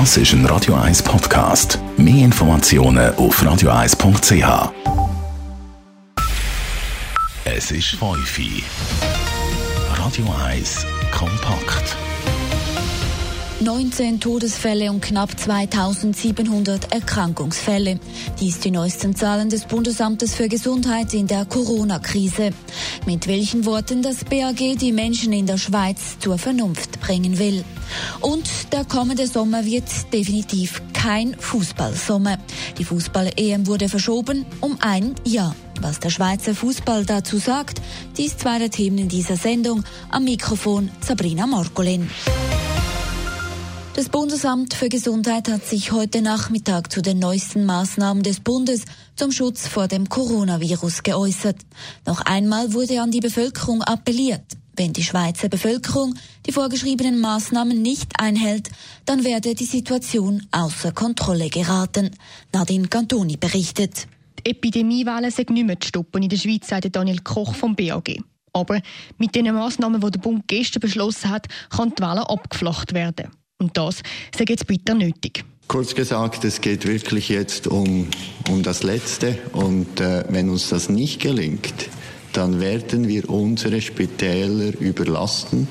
Das ist ein Radio 1 Podcast. Mehr Informationen auf radio1.ch. Es ist Feufi. Radio 1 kompakt. 19 Todesfälle und knapp 2700 Erkrankungsfälle. Dies die neuesten Zahlen des Bundesamtes für Gesundheit in der Corona-Krise. Mit welchen Worten das BAG die Menschen in der Schweiz zur Vernunft bringen will. Und der kommende Sommer wird definitiv kein Fußballsommer. Die Fußball-EM wurde verschoben um ein Jahr. Was der Schweizer Fußball dazu sagt, dies zwei der Themen in dieser Sendung. Am Mikrofon Sabrina Morgolin. Das Bundesamt für Gesundheit hat sich heute Nachmittag zu den neuesten Maßnahmen des Bundes zum Schutz vor dem Coronavirus geäußert. Noch einmal wurde an die Bevölkerung appelliert. Wenn die Schweizer Bevölkerung die vorgeschriebenen Maßnahmen nicht einhält, dann werde die Situation außer Kontrolle geraten. Nadine Cantoni berichtet. Die Epidemiewelle sei nicht mehr zu stoppen in der Schweiz, sagte Daniel Koch vom BAG. Aber mit den Maßnahmen, die der Bund gestern beschlossen hat, kann die Welle abgeflacht werden. Und das sei jetzt bitter nötig. Kurz gesagt, es geht wirklich jetzt um, um das Letzte. Und äh, wenn uns das nicht gelingt, dann werden wir unsere Spitäler überlasten.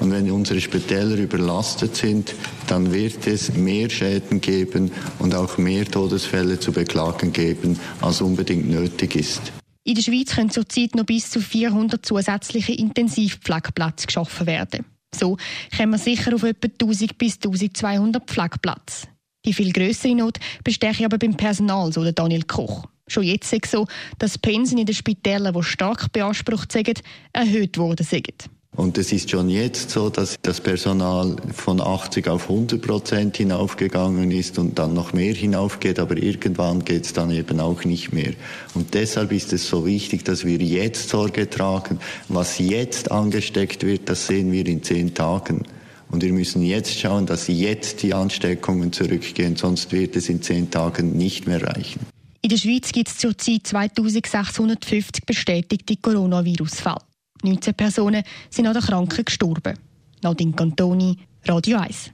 Und wenn unsere Spitäler überlastet sind, dann wird es mehr Schäden geben und auch mehr Todesfälle zu beklagen geben, als unbedingt nötig ist. In der Schweiz können zurzeit noch bis zu 400 zusätzliche Intensivpflegeplätze geschaffen werden. So kommen wir sicher auf etwa 1000 bis 1200 Pflegeplätze. Die viel größere Not bestehe aber beim Personal, so der Daniel Koch. Schon jetzt ist es so, dass Pensen in den Spitälern, die stark beansprucht sind, erhöht worden sind. Und es ist schon jetzt so, dass das Personal von 80 auf 100 Prozent hinaufgegangen ist und dann noch mehr hinaufgeht, aber irgendwann geht es dann eben auch nicht mehr. Und deshalb ist es so wichtig, dass wir jetzt Sorge tragen. Was jetzt angesteckt wird, das sehen wir in zehn Tagen. Und wir müssen jetzt schauen, dass jetzt die Ansteckungen zurückgehen, sonst wird es in zehn Tagen nicht mehr reichen. In der Schweiz gibt es zurzeit 2650 bestätigte Coronavirus-Fälle. 19 Personen sind an der Krankheit gestorben. Nadine Cantoni, Radio 1.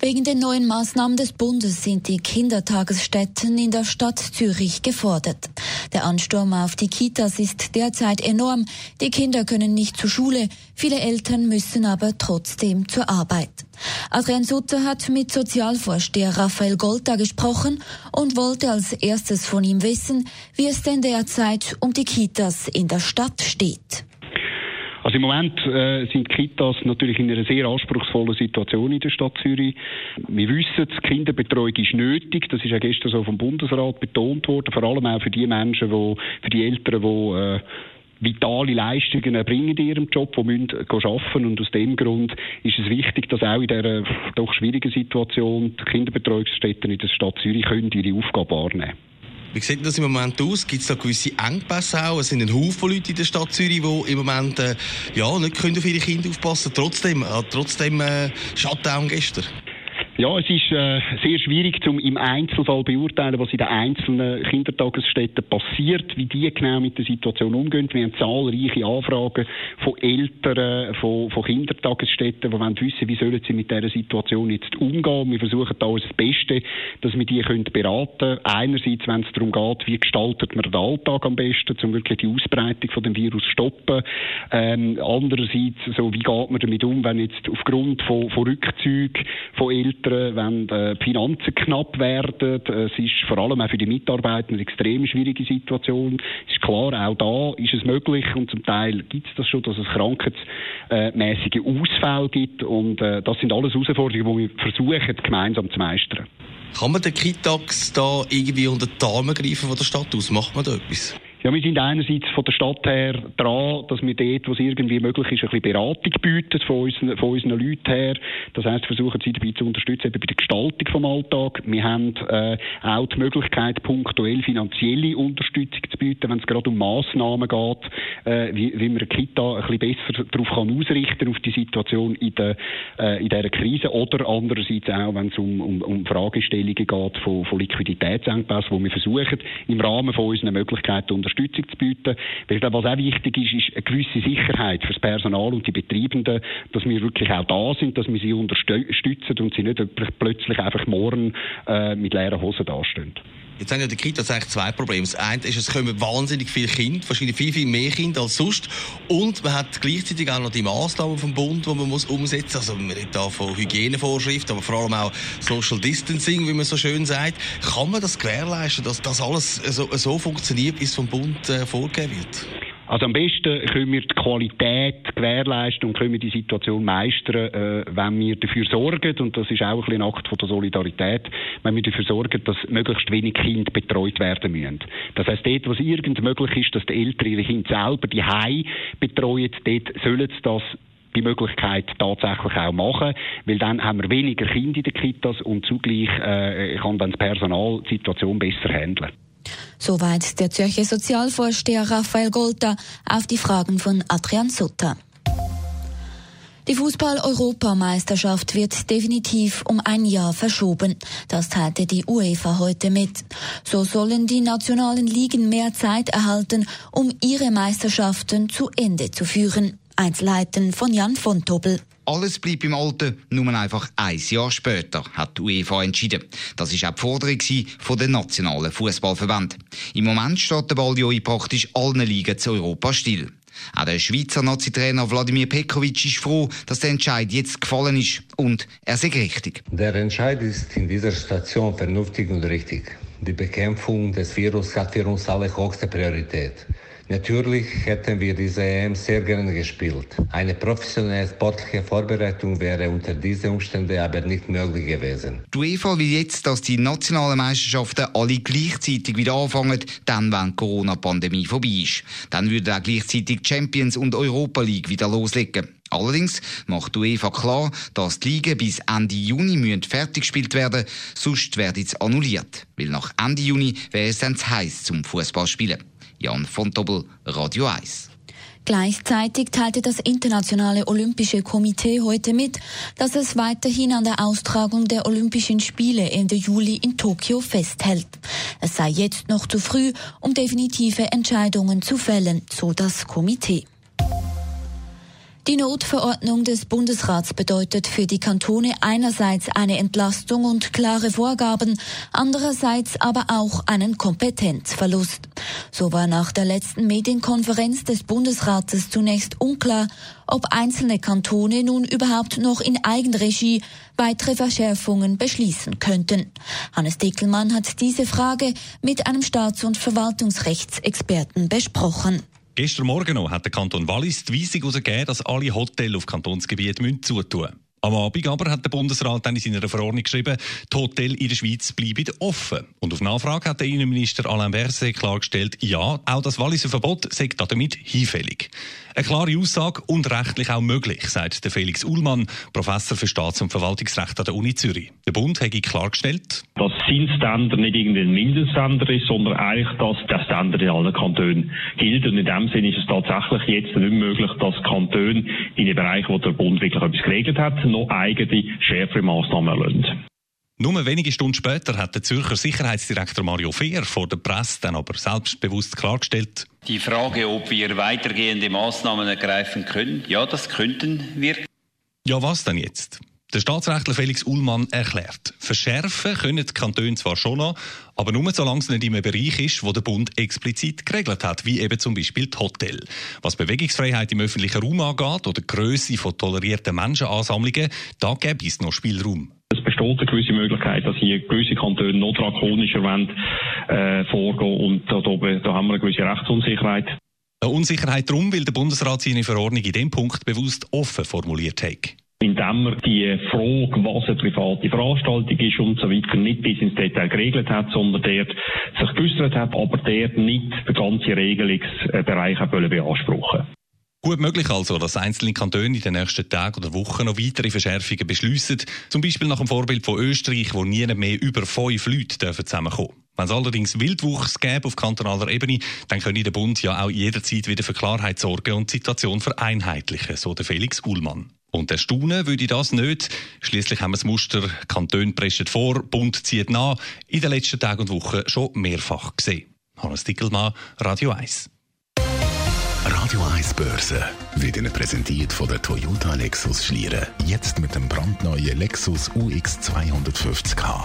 Wegen den neuen Maßnahmen des Bundes sind die Kindertagesstätten in der Stadt Zürich gefordert. Der Ansturm auf die Kitas ist derzeit enorm. Die Kinder können nicht zur Schule, viele Eltern müssen aber trotzdem zur Arbeit. Adrian Sutter hat mit Sozialvorsteher Raphael Golda gesprochen und wollte als erstes von ihm wissen, wie es denn derzeit um die Kitas in der Stadt steht. Also im Moment äh, sind Kitas natürlich in einer sehr anspruchsvollen Situation in der Stadt Zürich. Wir wissen, die Kinderbetreuung ist nötig. Das ist ja gestern so vom Bundesrat betont worden. Vor allem auch für die Menschen, wo, für die Eltern, die äh, vitale Leistungen erbringen in ihrem Job, die müssen arbeiten und aus dem Grund ist es wichtig, dass auch in dieser doch schwierigen Situation die Kinderbetreuungsstätten in der Stadt Zürich können ihre Aufgabe wahrnehmen können. Wie sieht das im Moment aus? Gibt es da gewisse Engpässe auch? Es sind ein Haufen Leute in der Stadt Zürich, die im Moment äh, ja, nicht können auf ihre Kinder aufpassen können. Trotzdem, äh, trotzdem äh, Shutdown gestern. Ja, es ist äh, sehr schwierig, um im Einzelfall beurteilen, was in den einzelnen Kindertagesstätten passiert, wie die genau mit der Situation umgehen. Wir haben zahlreiche Anfragen von Eltern, von, von Kindertagesstätten, die wollen wissen, wie sollen sie mit dieser Situation jetzt umgehen. Wir versuchen da das Beste, dass wir die können beraten. Einerseits, wenn es darum geht, wie gestaltet man den Alltag am besten, um wirklich die Ausbreitung von dem Virus zu stoppen. Ähm, andererseits, so, wie geht man damit um, wenn jetzt aufgrund von, von Rückzügen von Eltern Eltern, wenn die Finanzen knapp werden. Es ist vor allem auch für die Mitarbeiter eine extrem schwierige Situation. Es ist klar, auch da ist es möglich und zum Teil gibt es das schon, dass es krankheitsmäßige Ausfälle gibt und äh, das sind alles Herausforderungen, die wir versuchen gemeinsam zu meistern. Kann man den Kitax da irgendwie unter die Arme greifen von der Stadt aus? Macht man da etwas? Ja, wir sind einerseits von der Stadt her dran, dass wir dort, wo es irgendwie möglich ist, ein bisschen Beratung bieten von unseren, von unseren Leuten her. Das heisst, versuchen sie dabei zu unterstützen, eben bei der Gestaltung vom Alltag. Wir haben äh, auch die Möglichkeit, punktuell finanzielle Unterstützung zu bieten, wenn es gerade um Massnahmen geht, äh, wie, wie man eine Kita ein bisschen besser darauf kann ausrichten auf die Situation in, der, äh, in dieser Krise oder andererseits auch, wenn es um, um, um Fragestellungen geht von, von Liquiditätsengpässen, wo wir versuchen, im Rahmen von unseren Möglichkeiten Unterstützung zu bieten. Weil was auch wichtig ist, ist eine gewisse Sicherheit für das Personal und die Betreibenden, dass wir wirklich auch da sind, dass wir sie unterstützen und sie nicht plötzlich einfach morgen äh, mit leeren Hosen dastehen. Jetzt haben ja die Kitas eigentlich zwei Probleme. Das eine ist, es kommen wahnsinnig viele Kinder, wahrscheinlich viel, viel mehr Kinder als sonst. Und man hat gleichzeitig auch noch die Maßnahmen vom Bund, die man muss umsetzen muss. Also man redet da von Hygienevorschriften, aber vor allem auch Social Distancing, wie man so schön sagt. Kann man das gewährleisten, dass das alles so, so funktioniert, wie es vom Bund äh, vorgegeben wird? Also am besten können wir die Qualität gewährleisten und können wir die Situation meistern, äh, wenn wir dafür sorgen, und das ist auch ein, ein Akt von der Solidarität, wenn wir dafür sorgen, dass möglichst wenig Kinder betreut werden müssen. Das heißt, dort, was irgend möglich ist, dass die Eltern ihre Kinder selber die Hai betreuen, dort sollen sie das die Möglichkeit tatsächlich auch machen, weil dann haben wir weniger Kinder in den Kitas und zugleich äh, kann dann das Personal die Situation besser handeln. Soweit der Zürcher Sozialvorsteher Raphael Golta auf die Fragen von Adrian Sutter. Die Fußball-Europameisterschaft wird definitiv um ein Jahr verschoben. Das teilte die UEFA heute mit. So sollen die nationalen Ligen mehr Zeit erhalten, um ihre Meisterschaften zu Ende zu führen. Einzelheiten von Jan von Tobel. Alles bleibt im Alten, nur einfach ein Jahr später, hat die UEFA entschieden. Das ist auch die Forderung von den nationalen Fußballverbänden. Im Moment steht der Ball in praktisch allen Ligen zu Europa still. Auch der Schweizer Nazi-Trainer Wladimir Pekovic ist froh, dass der Entscheid jetzt gefallen ist und er sei richtig. Der Entscheid ist in dieser Situation vernünftig und richtig. Die Bekämpfung des Virus hat für uns alle höchste Priorität. Natürlich hätten wir diese EM sehr gerne gespielt. Eine professionelle sportliche Vorbereitung wäre unter diesen Umständen aber nicht möglich gewesen. Die UEFA will jetzt, dass die nationalen Meisterschaften alle gleichzeitig wieder anfangen, dann wenn die Corona-Pandemie vorbei ist. Dann würden auch gleichzeitig Champions und Europa League wieder loslegen. Allerdings macht die UEFA klar, dass die Ligen bis Ende Juni müssen fertig gespielt werden, sonst werden sie annulliert. Weil nach Ende Juni wäre es dann zu heiß zum Fußballspielen. Jan von Dobbel, Radio 1. Gleichzeitig teilte das Internationale Olympische Komitee heute mit, dass es weiterhin an der Austragung der Olympischen Spiele Ende Juli in Tokio festhält. Es sei jetzt noch zu früh, um definitive Entscheidungen zu fällen, so das Komitee. Die Notverordnung des Bundesrats bedeutet für die Kantone einerseits eine Entlastung und klare Vorgaben, andererseits aber auch einen Kompetenzverlust. So war nach der letzten Medienkonferenz des Bundesrates zunächst unklar, ob einzelne Kantone nun überhaupt noch in Eigenregie weitere Verschärfungen beschließen könnten. Hannes Dickelmann hat diese Frage mit einem Staats- und Verwaltungsrechtsexperten besprochen. Gestern Morgen noch hat der Kanton Wallis die Weisung herausgegeben, dass alle Hotels auf Kantonsgebiet zutun müssen. Am Abend aber hat der Bundesrat dann in seiner Verordnung geschrieben, die Hotels in der Schweiz bleiben offen. Und auf Nachfrage hat der Innenminister Alain Berset klargestellt, ja, auch das Walliser Verbot sei damit hinfällig. Eine klare Aussage und rechtlich auch möglich, sagt der Felix Uhlmann, Professor für Staats- und Verwaltungsrecht an der Uni Zürich. Der Bund hat klargestellt, dass Zielstandard nicht irgendein Mindeststandard ist, sondern eigentlich, dass der Standard in allen Kantonen gilt. Und in dem Sinne ist es tatsächlich jetzt nicht möglich, dass Kantone in den Bereichen, wo der Bund wirklich etwas geregelt hat, noch eigene schärfere Massnahmen erlassen. Nur wenige Stunden später hat der Zürcher Sicherheitsdirektor Mario Fehr vor der Presse dann aber selbstbewusst klargestellt, die Frage, ob wir weitergehende Maßnahmen ergreifen können, ja, das könnten wir. Ja, was denn jetzt? Der Staatsrechtler Felix Ullmann erklärt, verschärfen können die Kantone zwar schon noch, aber nur solange es nicht in einem Bereich ist, wo der Bund explizit geregelt hat, wie eben zum Beispiel die Hotel. Was Bewegungsfreiheit im öffentlichen Raum angeht oder die Grösse von tolerierten Menschenansammlungen, da gäbe es noch Spielraum. Es besteht eine gewisse Möglichkeit, dass hier gewisse Kantone noch drakonischer wollen, äh, vorgehen und da, da, da haben wir eine gewisse Rechtsunsicherheit. Eine Unsicherheit darum, weil der Bundesrat seine Verordnung in dem Punkt bewusst offen formuliert hat indem man die Frage, was eine private Veranstaltung ist und so weiter, nicht bis ins Detail geregelt hat, sondern dort sich geäussert hat, aber dort nicht den ganzen Regelungsbereich beanspruchen. Gut möglich also, dass einzelne Kantone in den nächsten Tagen oder Wochen noch weitere Verschärfungen beschließen, zum Beispiel nach dem Vorbild von Österreich, wo nie mehr über fünf Leute dürfen zusammenkommen. Wenn es allerdings Wildwuchs gäbe auf kantonaler Ebene, dann könnte der Bund ja auch jederzeit wieder für Klarheit sorgen und die Situation vereinheitlichen, so der Felix Uhlmann. Und erstaunen würde ich das nicht. Schließlich haben wir das Muster Kanton preschen vor, Bund zieht nach, in den letzten Tagen und Wochen schon mehrfach gesehen. Hannes Dickelmann, Radio 1. Radio 1 Börse wird Ihnen präsentiert von der Toyota Lexus Schlieren. Jetzt mit dem brandneuen Lexus UX 250k.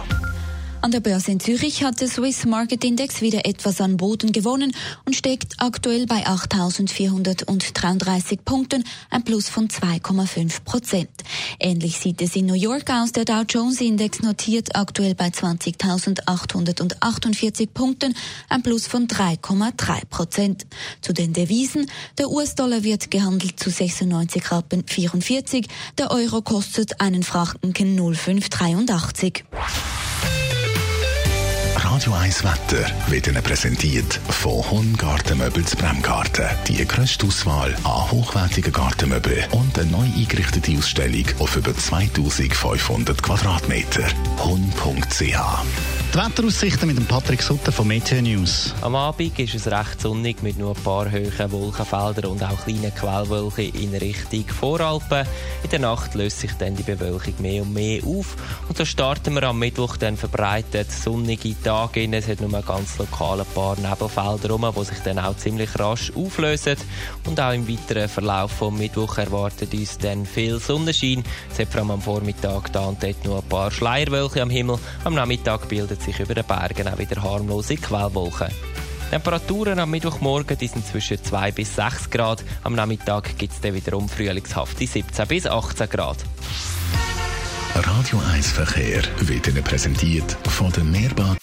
An der Börse in Zürich hat der Swiss Market Index wieder etwas an Boden gewonnen und steckt aktuell bei 8.433 Punkten, ein Plus von 2,5 Prozent. Ähnlich sieht es in New York aus. Der Dow Jones Index notiert aktuell bei 20.848 Punkten, ein Plus von 3,3 Prozent. Zu den Devisen. Der US-Dollar wird gehandelt zu 96 Rappen 44. Der Euro kostet einen Franken 0,583. Radio 1 Wetter wird Ihnen präsentiert von Hongarten Möbels Bremgarten. Die grösste Auswahl an hochwertigen Gartenmöbeln und eine neu eingerichtete Ausstellung auf über 2500 Quadratmeter. Hon.ch die Wetteraussichten mit dem Patrick Sutter von Meteo News. Am Abend ist es recht sonnig mit nur ein paar hohen Wolkenfeldern und auch kleinen Quellwolken in Richtung Voralpen. In der Nacht löst sich dann die Bewölkung mehr und mehr auf. Und so starten wir am Mittwoch dann verbreitet sonnige Tage. Es hat nur ganz lokal ein paar Nebelfelder rum, die sich dann auch ziemlich rasch auflösen. Und auch im weiteren Verlauf vom Mittwoch erwartet uns dann viel Sonnenschein. Es hat vor allem am Vormittag da und dort nur ein paar Schleierwölkchen am Himmel. Am Nachmittag bildet sich über den Bergen auch wieder harmlose Quellwolken. Temperaturen am Mittwochmorgen die sind zwischen 2 bis 6 Grad. Am Nachmittag gibt es dann wiederum frühlingshafte 17 bis 18 Grad. Radio 1 Verkehr wird Ihnen präsentiert von der Mehrbad.